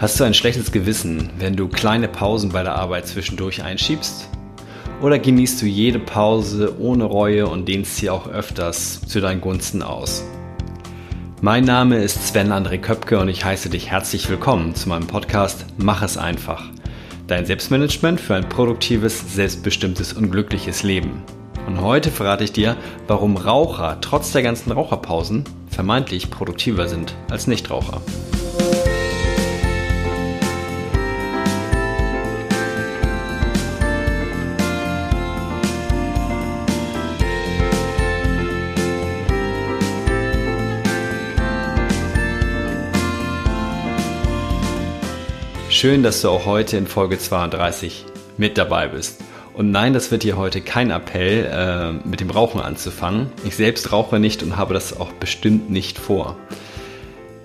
Hast du ein schlechtes Gewissen, wenn du kleine Pausen bei der Arbeit zwischendurch einschiebst? Oder genießt du jede Pause ohne Reue und dehnst sie auch öfters zu deinen Gunsten aus? Mein Name ist Sven André Köpke und ich heiße dich herzlich willkommen zu meinem Podcast Mach es einfach. Dein Selbstmanagement für ein produktives, selbstbestimmtes und glückliches Leben. Und heute verrate ich dir, warum Raucher trotz der ganzen Raucherpausen vermeintlich produktiver sind als Nichtraucher. Schön, dass du auch heute in Folge 32 mit dabei bist. Und nein, das wird hier heute kein Appell, äh, mit dem Rauchen anzufangen. Ich selbst rauche nicht und habe das auch bestimmt nicht vor.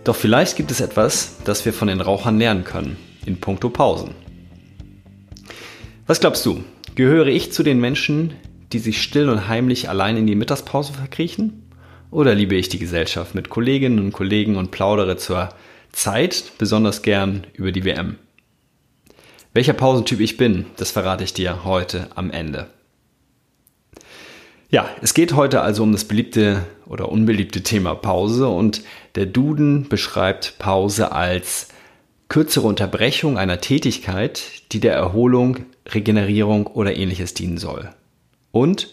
Doch vielleicht gibt es etwas, das wir von den Rauchern lernen können, in puncto Pausen. Was glaubst du? Gehöre ich zu den Menschen, die sich still und heimlich allein in die Mittagspause verkriechen? Oder liebe ich die Gesellschaft mit Kolleginnen und Kollegen und plaudere zur Zeit besonders gern über die WM? Welcher Pausentyp ich bin, das verrate ich dir heute am Ende. Ja, es geht heute also um das beliebte oder unbeliebte Thema Pause und der Duden beschreibt Pause als kürzere Unterbrechung einer Tätigkeit, die der Erholung, Regenerierung oder ähnliches dienen soll. Und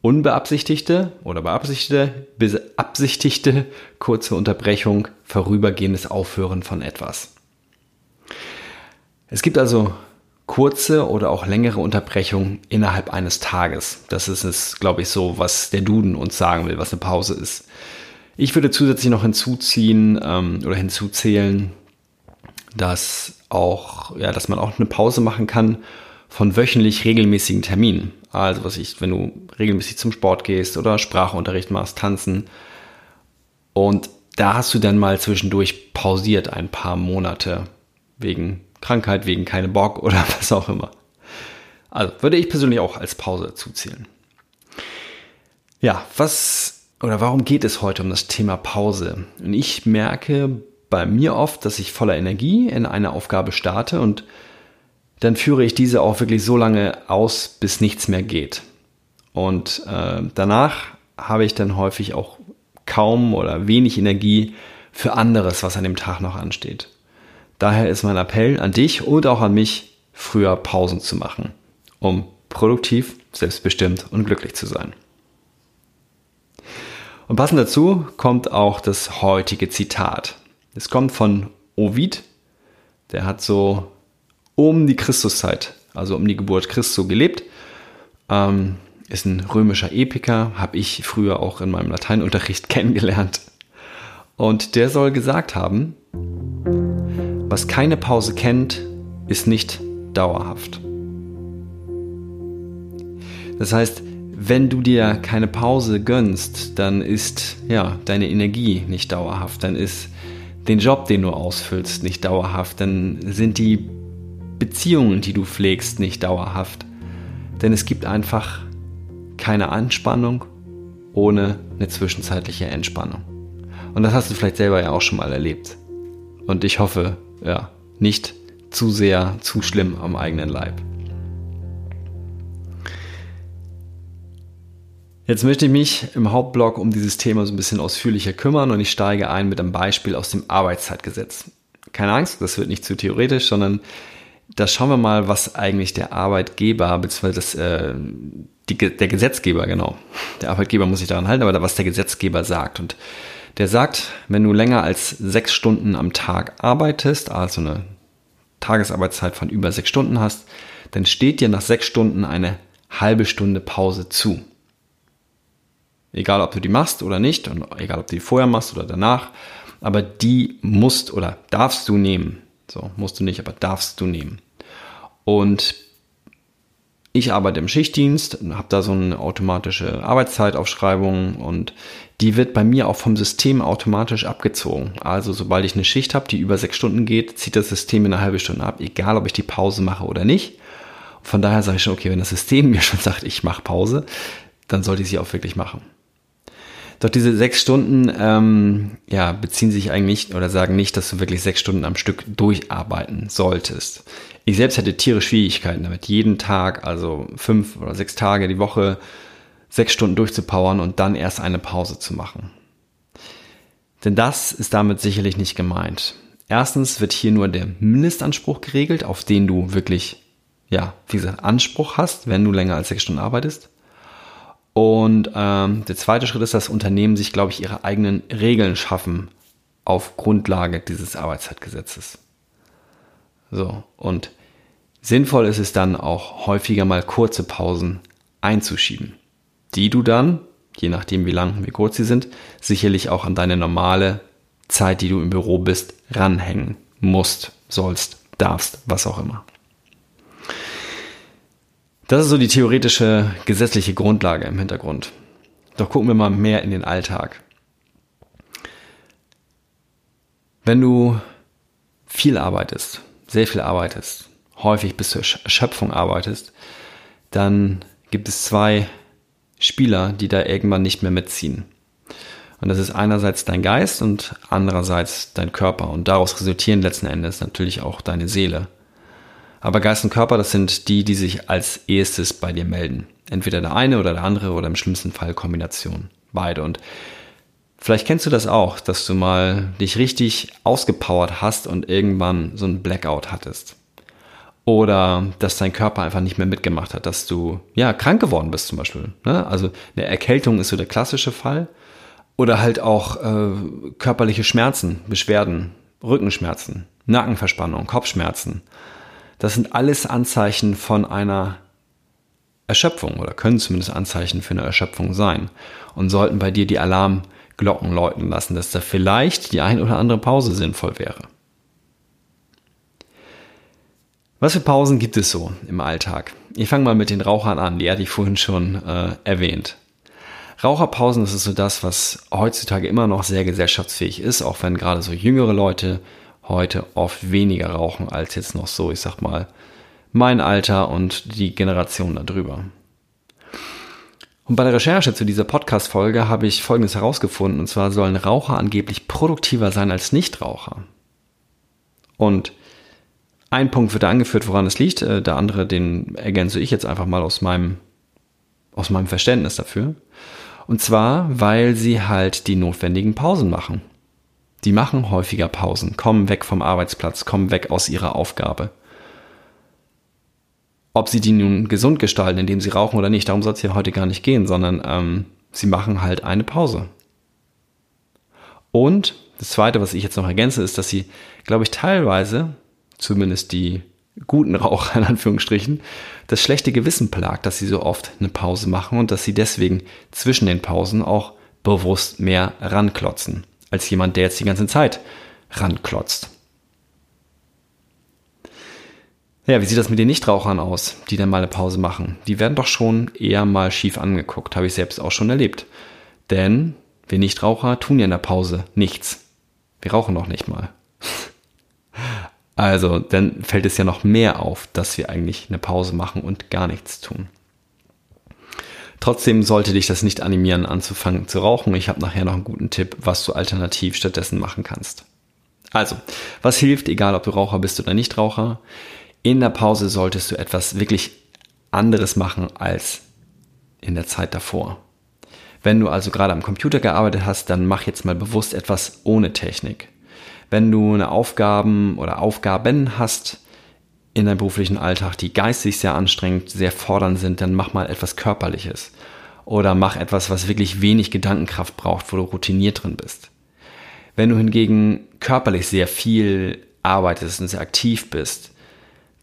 unbeabsichtigte oder beabsichtigte, beabsichtigte kurze Unterbrechung, vorübergehendes Aufhören von etwas. Es gibt also kurze oder auch längere Unterbrechungen innerhalb eines Tages. Das ist es, glaube ich, so, was der Duden uns sagen will, was eine Pause ist. Ich würde zusätzlich noch hinzuziehen ähm, oder hinzuzählen, dass auch, ja, dass man auch eine Pause machen kann von wöchentlich regelmäßigen Terminen. Also was ich, wenn du regelmäßig zum Sport gehst oder Sprachunterricht machst, tanzen. Und da hast du dann mal zwischendurch pausiert ein paar Monate wegen Krankheit, wegen keine Bock oder was auch immer. Also würde ich persönlich auch als Pause zuzählen. Ja, was oder warum geht es heute um das Thema Pause? Und ich merke bei mir oft, dass ich voller Energie in eine Aufgabe starte und dann führe ich diese auch wirklich so lange aus, bis nichts mehr geht. Und äh, danach habe ich dann häufig auch kaum oder wenig Energie für anderes, was an dem Tag noch ansteht. Daher ist mein Appell an dich und auch an mich, früher Pausen zu machen, um produktiv, selbstbestimmt und glücklich zu sein. Und passend dazu kommt auch das heutige Zitat. Es kommt von Ovid, der hat so um die Christuszeit, also um die Geburt Christi gelebt. Ähm, ist ein römischer Epiker, habe ich früher auch in meinem Lateinunterricht kennengelernt. Und der soll gesagt haben, was keine Pause kennt, ist nicht dauerhaft. Das heißt, wenn du dir keine Pause gönnst, dann ist ja deine Energie nicht dauerhaft, dann ist den Job, den du ausfüllst, nicht dauerhaft, dann sind die Beziehungen, die du pflegst, nicht dauerhaft. Denn es gibt einfach keine Anspannung ohne eine zwischenzeitliche Entspannung. Und das hast du vielleicht selber ja auch schon mal erlebt. Und ich hoffe, ja, nicht zu sehr, zu schlimm am eigenen Leib. Jetzt möchte ich mich im Hauptblog um dieses Thema so ein bisschen ausführlicher kümmern und ich steige ein mit einem Beispiel aus dem Arbeitszeitgesetz. Keine Angst, das wird nicht zu theoretisch, sondern da schauen wir mal, was eigentlich der Arbeitgeber bzw. äh, der Gesetzgeber, genau, der Arbeitgeber muss sich daran halten, aber was der Gesetzgeber sagt. Und der sagt, wenn du länger als sechs Stunden am Tag arbeitest, also eine Tagesarbeitszeit von über sechs Stunden hast, dann steht dir nach sechs Stunden eine halbe Stunde Pause zu. Egal, ob du die machst oder nicht, und egal, ob du die vorher machst oder danach, aber die musst oder darfst du nehmen. So, musst du nicht, aber darfst du nehmen. Und ich arbeite im Schichtdienst, habe da so eine automatische Arbeitszeitaufschreibung und die wird bei mir auch vom System automatisch abgezogen. Also sobald ich eine Schicht habe, die über sechs Stunden geht, zieht das System in eine halbe Stunde ab, egal ob ich die Pause mache oder nicht. Von daher sage ich schon, okay, wenn das System mir schon sagt, ich mache Pause, dann sollte ich sie auch wirklich machen. Doch diese sechs Stunden ähm, ja, beziehen sich eigentlich oder sagen nicht, dass du wirklich sechs Stunden am Stück durcharbeiten solltest. Ich selbst hätte tierisch Schwierigkeiten damit, jeden Tag, also fünf oder sechs Tage die Woche, sechs Stunden durchzupowern und dann erst eine Pause zu machen. Denn das ist damit sicherlich nicht gemeint. Erstens wird hier nur der Mindestanspruch geregelt, auf den du wirklich, ja, wie gesagt, Anspruch hast, wenn du länger als sechs Stunden arbeitest. Und ähm, der zweite Schritt ist, dass Unternehmen sich, glaube ich, ihre eigenen Regeln schaffen auf Grundlage dieses Arbeitszeitgesetzes. So, und sinnvoll ist es dann auch häufiger mal kurze Pausen einzuschieben, die du dann, je nachdem wie lang, wie kurz sie sind, sicherlich auch an deine normale Zeit, die du im Büro bist, ranhängen musst, sollst, darfst, was auch immer. Das ist so die theoretische gesetzliche Grundlage im Hintergrund. Doch gucken wir mal mehr in den Alltag. Wenn du viel arbeitest, sehr viel arbeitest, häufig bis zur Erschöpfung arbeitest, dann gibt es zwei Spieler, die da irgendwann nicht mehr mitziehen. Und das ist einerseits dein Geist und andererseits dein Körper. Und daraus resultieren letzten Endes natürlich auch deine Seele. Aber Geist und Körper, das sind die, die sich als erstes bei dir melden. Entweder der eine oder der andere oder im schlimmsten Fall Kombination. Beide. Und vielleicht kennst du das auch, dass du mal dich richtig ausgepowert hast und irgendwann so ein Blackout hattest. Oder dass dein Körper einfach nicht mehr mitgemacht hat, dass du ja krank geworden bist zum Beispiel. Ne? Also eine Erkältung ist so der klassische Fall. Oder halt auch äh, körperliche Schmerzen, Beschwerden, Rückenschmerzen, Nackenverspannung, Kopfschmerzen. Das sind alles Anzeichen von einer Erschöpfung oder können zumindest Anzeichen für eine Erschöpfung sein und sollten bei dir die Alarmglocken läuten lassen, dass da vielleicht die ein oder andere Pause sinnvoll wäre. Was für Pausen gibt es so im Alltag? Ich fange mal mit den Rauchern an, die hatte ich vorhin schon äh, erwähnt. Raucherpausen, das ist so das, was heutzutage immer noch sehr gesellschaftsfähig ist, auch wenn gerade so jüngere Leute heute oft weniger rauchen als jetzt noch so, ich sag mal, mein Alter und die Generation darüber. Und bei der Recherche zu dieser Podcast-Folge habe ich Folgendes herausgefunden, und zwar sollen Raucher angeblich produktiver sein als Nichtraucher. Und ein Punkt wird da angeführt, woran es liegt, äh, der andere, den ergänze ich jetzt einfach mal aus meinem, aus meinem Verständnis dafür. Und zwar, weil sie halt die notwendigen Pausen machen. Die machen häufiger Pausen, kommen weg vom Arbeitsplatz, kommen weg aus ihrer Aufgabe. Ob sie die nun gesund gestalten, indem sie rauchen oder nicht, darum soll es hier heute gar nicht gehen, sondern ähm, sie machen halt eine Pause. Und das Zweite, was ich jetzt noch ergänze, ist, dass sie, glaube ich, teilweise, zumindest die guten Raucher in Anführungsstrichen, das schlechte Gewissen plagt, dass sie so oft eine Pause machen und dass sie deswegen zwischen den Pausen auch bewusst mehr ranklotzen als jemand, der jetzt die ganze Zeit ranklotzt. Ja, wie sieht das mit den Nichtrauchern aus, die dann mal eine Pause machen? Die werden doch schon eher mal schief angeguckt, habe ich selbst auch schon erlebt. Denn wir Nichtraucher tun ja in der Pause nichts. Wir rauchen noch nicht mal. Also, dann fällt es ja noch mehr auf, dass wir eigentlich eine Pause machen und gar nichts tun. Trotzdem sollte dich das nicht animieren, anzufangen zu rauchen. Ich habe nachher noch einen guten Tipp, was du alternativ stattdessen machen kannst. Also, was hilft, egal ob du Raucher bist oder nicht Raucher? In der Pause solltest du etwas wirklich anderes machen als in der Zeit davor. Wenn du also gerade am Computer gearbeitet hast, dann mach jetzt mal bewusst etwas ohne Technik. Wenn du eine Aufgaben oder Aufgaben hast, in deinem beruflichen Alltag, die geistig sehr anstrengend, sehr fordernd sind, dann mach mal etwas Körperliches. Oder mach etwas, was wirklich wenig Gedankenkraft braucht, wo du routiniert drin bist. Wenn du hingegen körperlich sehr viel arbeitest und sehr aktiv bist,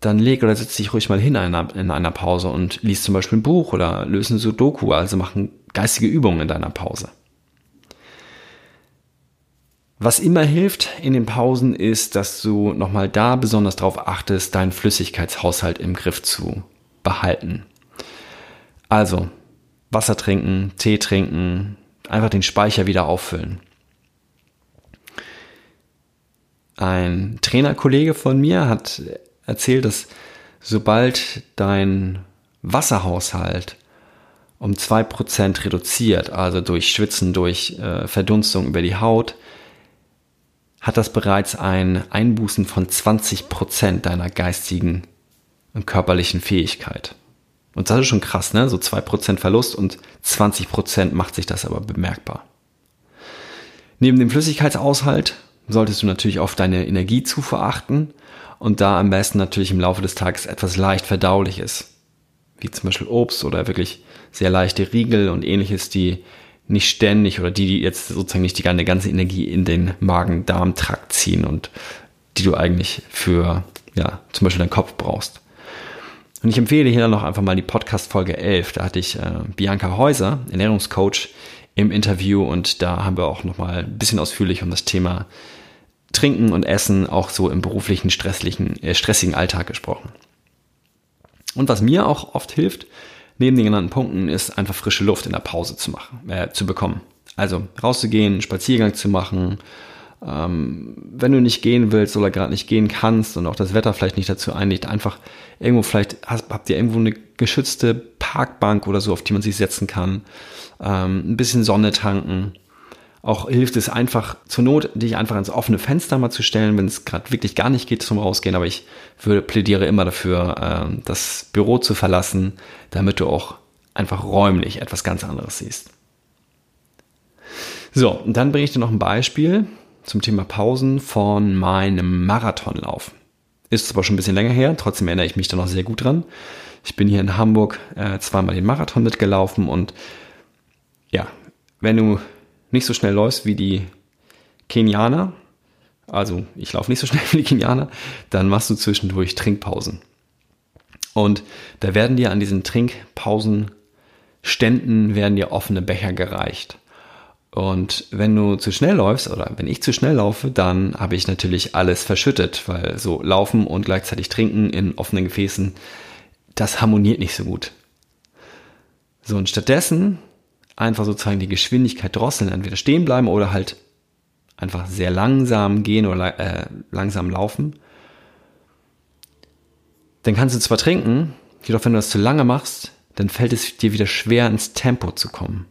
dann leg oder setz dich ruhig mal hin in einer, in einer Pause und liest zum Beispiel ein Buch oder löse ein Sudoku, also mach geistige Übungen in deiner Pause. Was immer hilft in den Pausen ist, dass du nochmal da besonders darauf achtest, deinen Flüssigkeitshaushalt im Griff zu behalten. Also Wasser trinken, Tee trinken, einfach den Speicher wieder auffüllen. Ein Trainerkollege von mir hat erzählt, dass sobald dein Wasserhaushalt um 2% reduziert, also durch Schwitzen, durch äh, Verdunstung über die Haut, hat das bereits ein Einbußen von 20% deiner geistigen und körperlichen Fähigkeit. Und das ist schon krass, ne? So 2% Verlust und 20% macht sich das aber bemerkbar. Neben dem Flüssigkeitsaushalt solltest du natürlich auf deine Energiezufuhr achten und da am besten natürlich im Laufe des Tages etwas leicht verdauliches, wie zum Beispiel Obst oder wirklich sehr leichte Riegel und ähnliches, die nicht ständig oder die, die jetzt sozusagen nicht die ganze Energie in den Magen-Darm-Trakt ziehen und die du eigentlich für, ja, zum Beispiel deinen Kopf brauchst. Und ich empfehle hier noch einfach mal die Podcast-Folge 11. Da hatte ich äh, Bianca Häuser, Ernährungscoach, im Interview und da haben wir auch nochmal ein bisschen ausführlich um das Thema Trinken und Essen auch so im beruflichen, stresslichen, äh, stressigen Alltag gesprochen. Und was mir auch oft hilft, neben den genannten Punkten, ist einfach frische Luft in der Pause zu machen, äh, zu bekommen. Also rauszugehen, einen Spaziergang zu machen. Ähm, wenn du nicht gehen willst oder gerade nicht gehen kannst und auch das Wetter vielleicht nicht dazu einlegt, einfach irgendwo vielleicht hast, habt ihr irgendwo eine geschützte Parkbank oder so, auf die man sich setzen kann. Ähm, ein bisschen Sonne tanken auch hilft es einfach zur Not, dich einfach ins offene Fenster mal zu stellen, wenn es gerade wirklich gar nicht geht zum Rausgehen. Aber ich würde, plädiere immer dafür, äh, das Büro zu verlassen, damit du auch einfach räumlich etwas ganz anderes siehst. So, und dann bringe ich dir noch ein Beispiel zum Thema Pausen von meinem Marathonlauf. Ist aber schon ein bisschen länger her, trotzdem erinnere ich mich da noch sehr gut dran. Ich bin hier in Hamburg äh, zweimal den Marathon mitgelaufen und ja, wenn du nicht so schnell läufst wie die Kenianer, also ich laufe nicht so schnell wie die Kenianer, dann machst du zwischendurch Trinkpausen. Und da werden dir an diesen Trinkpausenständen werden dir offene Becher gereicht. Und wenn du zu schnell läufst oder wenn ich zu schnell laufe, dann habe ich natürlich alles verschüttet, weil so laufen und gleichzeitig trinken in offenen Gefäßen, das harmoniert nicht so gut. So und stattdessen einfach sozusagen die Geschwindigkeit drosseln, entweder stehen bleiben oder halt einfach sehr langsam gehen oder äh, langsam laufen. Dann kannst du zwar trinken, jedoch wenn du das zu lange machst, dann fällt es dir wieder schwer ins Tempo zu kommen.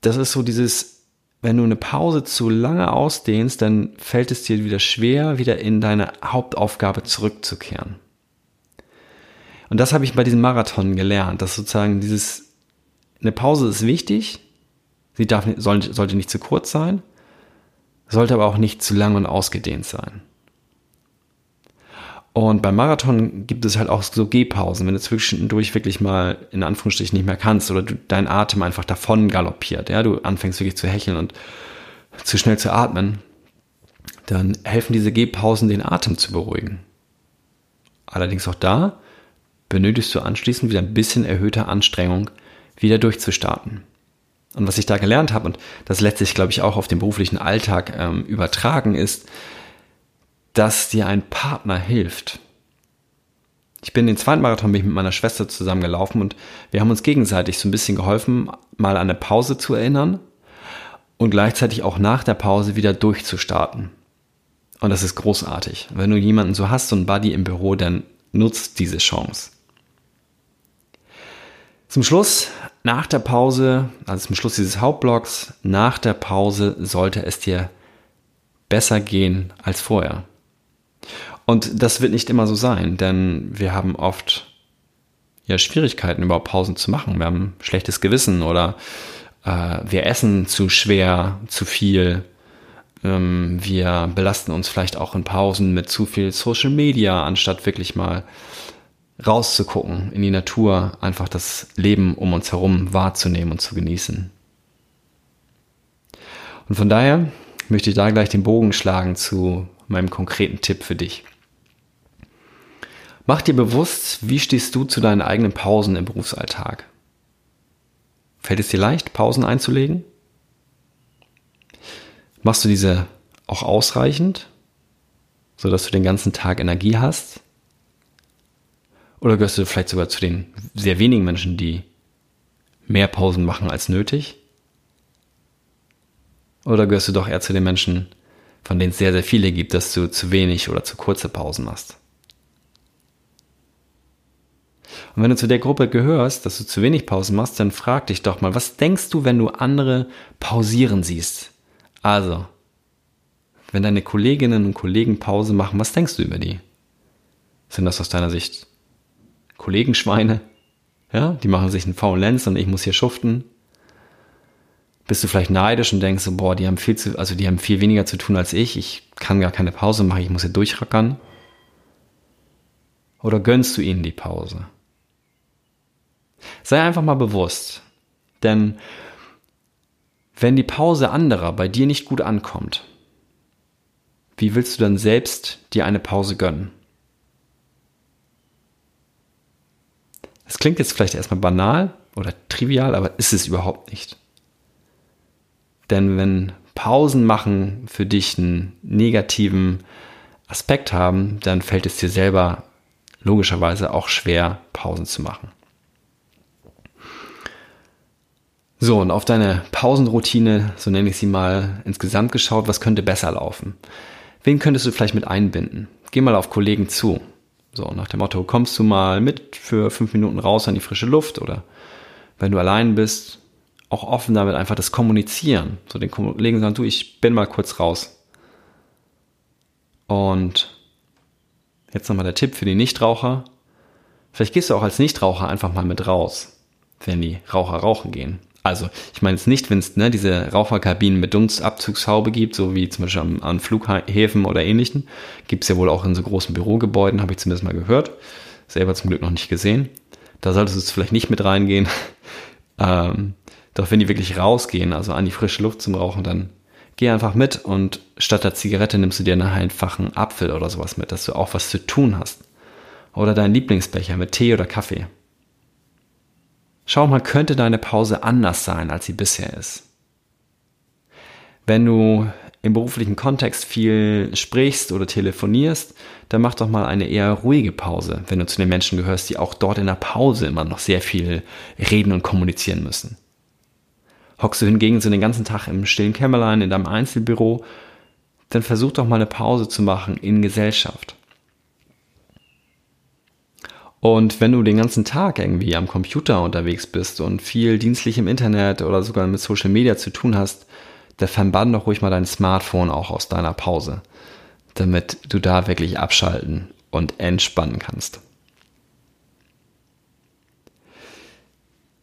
Das ist so dieses, wenn du eine Pause zu lange ausdehnst, dann fällt es dir wieder schwer, wieder in deine Hauptaufgabe zurückzukehren. Und das habe ich bei diesem Marathon gelernt, dass sozusagen dieses, eine Pause ist wichtig, sie darf, sollte, sollte nicht zu kurz sein, sollte aber auch nicht zu lang und ausgedehnt sein. Und beim Marathon gibt es halt auch so Gehpausen, wenn du zwischendurch wirklich mal in Anführungsstrichen nicht mehr kannst oder du, dein Atem einfach davon galoppiert, ja, du anfängst wirklich zu hecheln und zu schnell zu atmen, dann helfen diese Gehpausen, den Atem zu beruhigen. Allerdings auch da benötigst du anschließend wieder ein bisschen erhöhter Anstrengung, wieder durchzustarten. Und was ich da gelernt habe, und das letztlich, glaube ich, auch auf den beruflichen Alltag ähm, übertragen ist, dass dir ein Partner hilft. Ich bin den zweiten Marathon mit meiner Schwester zusammengelaufen und wir haben uns gegenseitig so ein bisschen geholfen, mal an eine Pause zu erinnern und gleichzeitig auch nach der Pause wieder durchzustarten. Und das ist großartig. Wenn du jemanden so hast, so einen Buddy im Büro, dann nutzt diese Chance. Zum Schluss, nach der Pause, also zum Schluss dieses Hauptblocks, nach der Pause sollte es dir besser gehen als vorher. Und das wird nicht immer so sein, denn wir haben oft ja Schwierigkeiten, überhaupt Pausen zu machen. Wir haben schlechtes Gewissen oder äh, wir essen zu schwer, zu viel. Ähm, wir belasten uns vielleicht auch in Pausen mit zu viel Social Media, anstatt wirklich mal rauszugucken in die Natur, einfach das Leben um uns herum wahrzunehmen und zu genießen. Und von daher möchte ich da gleich den Bogen schlagen zu meinem konkreten Tipp für dich. Mach dir bewusst, wie stehst du zu deinen eigenen Pausen im Berufsalltag? Fällt es dir leicht, Pausen einzulegen? Machst du diese auch ausreichend, sodass du den ganzen Tag Energie hast? Oder gehörst du vielleicht sogar zu den sehr wenigen Menschen, die mehr Pausen machen als nötig? Oder gehörst du doch eher zu den Menschen, von denen es sehr, sehr viele gibt, dass du zu wenig oder zu kurze Pausen machst? Und wenn du zu der Gruppe gehörst, dass du zu wenig Pausen machst, dann frag dich doch mal, was denkst du, wenn du andere pausieren siehst? Also, wenn deine Kolleginnen und Kollegen Pause machen, was denkst du über die? Sind das aus deiner Sicht Kollegenschweine? Ja, die machen sich einen faulen Lenz und ich muss hier schuften. Bist du vielleicht neidisch und denkst so, boah, die haben viel zu, also die haben viel weniger zu tun als ich. Ich kann gar keine Pause machen, ich muss hier durchrackern. Oder gönnst du ihnen die Pause? Sei einfach mal bewusst. Denn wenn die Pause anderer bei dir nicht gut ankommt, wie willst du dann selbst dir eine Pause gönnen? Es klingt jetzt vielleicht erstmal banal oder trivial, aber ist es überhaupt nicht. Denn wenn Pausen machen für dich einen negativen Aspekt haben, dann fällt es dir selber logischerweise auch schwer, Pausen zu machen. So, und auf deine Pausenroutine, so nenne ich sie mal, insgesamt geschaut, was könnte besser laufen? Wen könntest du vielleicht mit einbinden? Geh mal auf Kollegen zu. So, nach dem Motto, kommst du mal mit für fünf Minuten raus an die frische Luft oder wenn du allein bist, auch offen damit einfach das Kommunizieren. So den Kollegen sagen, du, ich bin mal kurz raus. Und jetzt nochmal der Tipp für die Nichtraucher. Vielleicht gehst du auch als Nichtraucher einfach mal mit raus, wenn die Raucher rauchen gehen. Also, ich meine jetzt nicht, wenn es ne, diese Raucherkabinen mit Dunstabzugshaube gibt, so wie zum Beispiel an, an Flughäfen oder ähnlichen. Gibt es ja wohl auch in so großen Bürogebäuden, habe ich zumindest mal gehört. Selber zum Glück noch nicht gesehen. Da solltest du es vielleicht nicht mit reingehen. ähm, doch wenn die wirklich rausgehen, also an die frische Luft zum Rauchen, dann geh einfach mit und statt der Zigarette nimmst du dir einen Apfel oder sowas mit, dass du auch was zu tun hast. Oder deinen Lieblingsbecher mit Tee oder Kaffee. Schau mal, könnte deine Pause anders sein, als sie bisher ist. Wenn du im beruflichen Kontext viel sprichst oder telefonierst, dann mach doch mal eine eher ruhige Pause, wenn du zu den Menschen gehörst, die auch dort in der Pause immer noch sehr viel reden und kommunizieren müssen. Hockst du hingegen so den ganzen Tag im stillen Kämmerlein in deinem Einzelbüro, dann versuch doch mal eine Pause zu machen in Gesellschaft. Und wenn du den ganzen Tag irgendwie am Computer unterwegs bist und viel dienstlich im Internet oder sogar mit Social Media zu tun hast, dann verbann doch ruhig mal dein Smartphone auch aus deiner Pause, damit du da wirklich abschalten und entspannen kannst.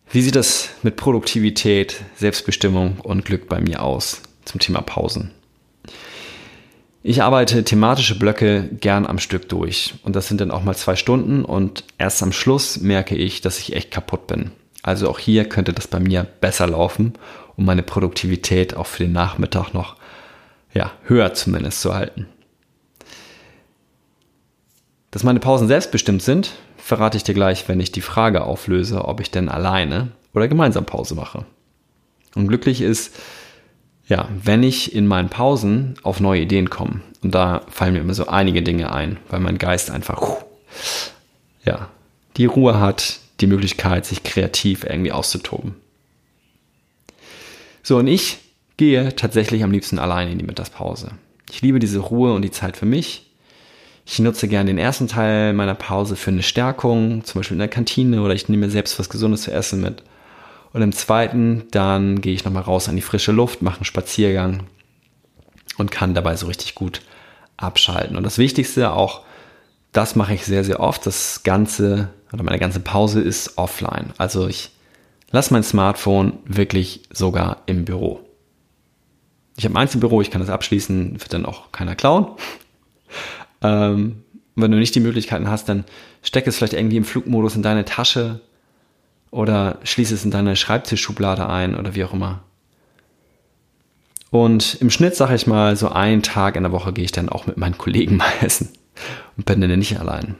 Wie sieht das mit Produktivität, Selbstbestimmung und Glück bei mir aus zum Thema Pausen? Ich arbeite thematische Blöcke gern am Stück durch und das sind dann auch mal zwei Stunden und erst am Schluss merke ich, dass ich echt kaputt bin. Also auch hier könnte das bei mir besser laufen, um meine Produktivität auch für den Nachmittag noch ja, höher zumindest zu halten. Dass meine Pausen selbstbestimmt sind, verrate ich dir gleich, wenn ich die Frage auflöse, ob ich denn alleine oder gemeinsam Pause mache. Und glücklich ist, ja, wenn ich in meinen Pausen auf neue Ideen komme, und da fallen mir immer so einige Dinge ein, weil mein Geist einfach, ja, die Ruhe hat, die Möglichkeit, sich kreativ irgendwie auszutoben. So, und ich gehe tatsächlich am liebsten alleine in die Mittagspause. Ich liebe diese Ruhe und die Zeit für mich. Ich nutze gerne den ersten Teil meiner Pause für eine Stärkung, zum Beispiel in der Kantine oder ich nehme mir selbst was Gesundes zu essen mit. Und im zweiten, dann gehe ich nochmal raus an die frische Luft, mache einen Spaziergang und kann dabei so richtig gut abschalten. Und das Wichtigste auch, das mache ich sehr, sehr oft. Das Ganze oder meine ganze Pause ist offline. Also ich lasse mein Smartphone wirklich sogar im Büro. Ich habe ein Einzelbüro, ich kann das abschließen, wird dann auch keiner klauen. Ähm, wenn du nicht die Möglichkeiten hast, dann steck es vielleicht irgendwie im Flugmodus in deine Tasche oder schließe es in deine Schreibtischschublade ein oder wie auch immer. Und im Schnitt, sage ich mal, so einen Tag in der Woche gehe ich dann auch mit meinen Kollegen mal essen und bin dann nicht allein.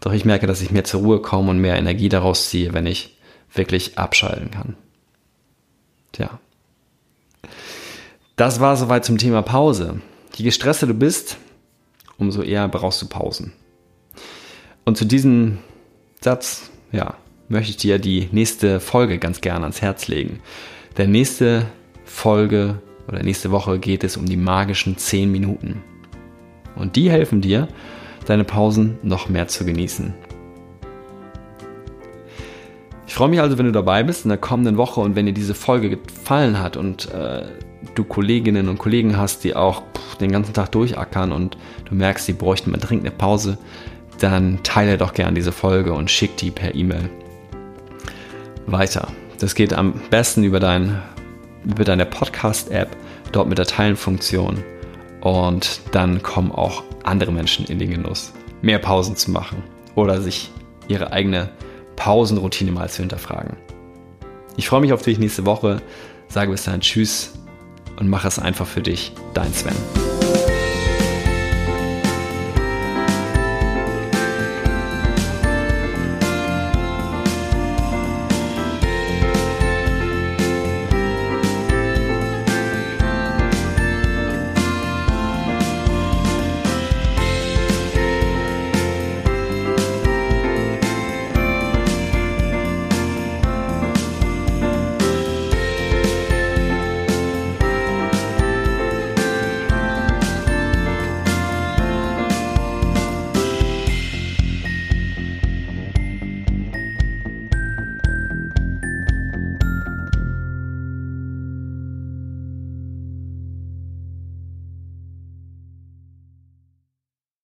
Doch ich merke, dass ich mehr zur Ruhe komme und mehr Energie daraus ziehe, wenn ich wirklich abschalten kann. Tja. Das war soweit zum Thema Pause. Je gestresster du bist, umso eher brauchst du Pausen. Und zu diesem Satz, ja, möchte ich dir die nächste Folge ganz gerne ans Herz legen. Der nächste Folge oder nächste Woche geht es um die magischen 10 Minuten. Und die helfen dir, deine Pausen noch mehr zu genießen. freue mich also, wenn du dabei bist in der kommenden Woche und wenn dir diese Folge gefallen hat und äh, du Kolleginnen und Kollegen hast, die auch den ganzen Tag durchackern und du merkst, sie bräuchten mal dringend eine Pause, dann teile doch gern diese Folge und schick die per E-Mail weiter. Das geht am besten über, dein, über deine Podcast-App, dort mit der Teilen-Funktion. Und dann kommen auch andere Menschen in den Genuss, mehr Pausen zu machen oder sich ihre eigene Pausenroutine mal zu hinterfragen. Ich freue mich auf dich nächste Woche, sage bis dahin Tschüss und mache es einfach für dich, dein Sven.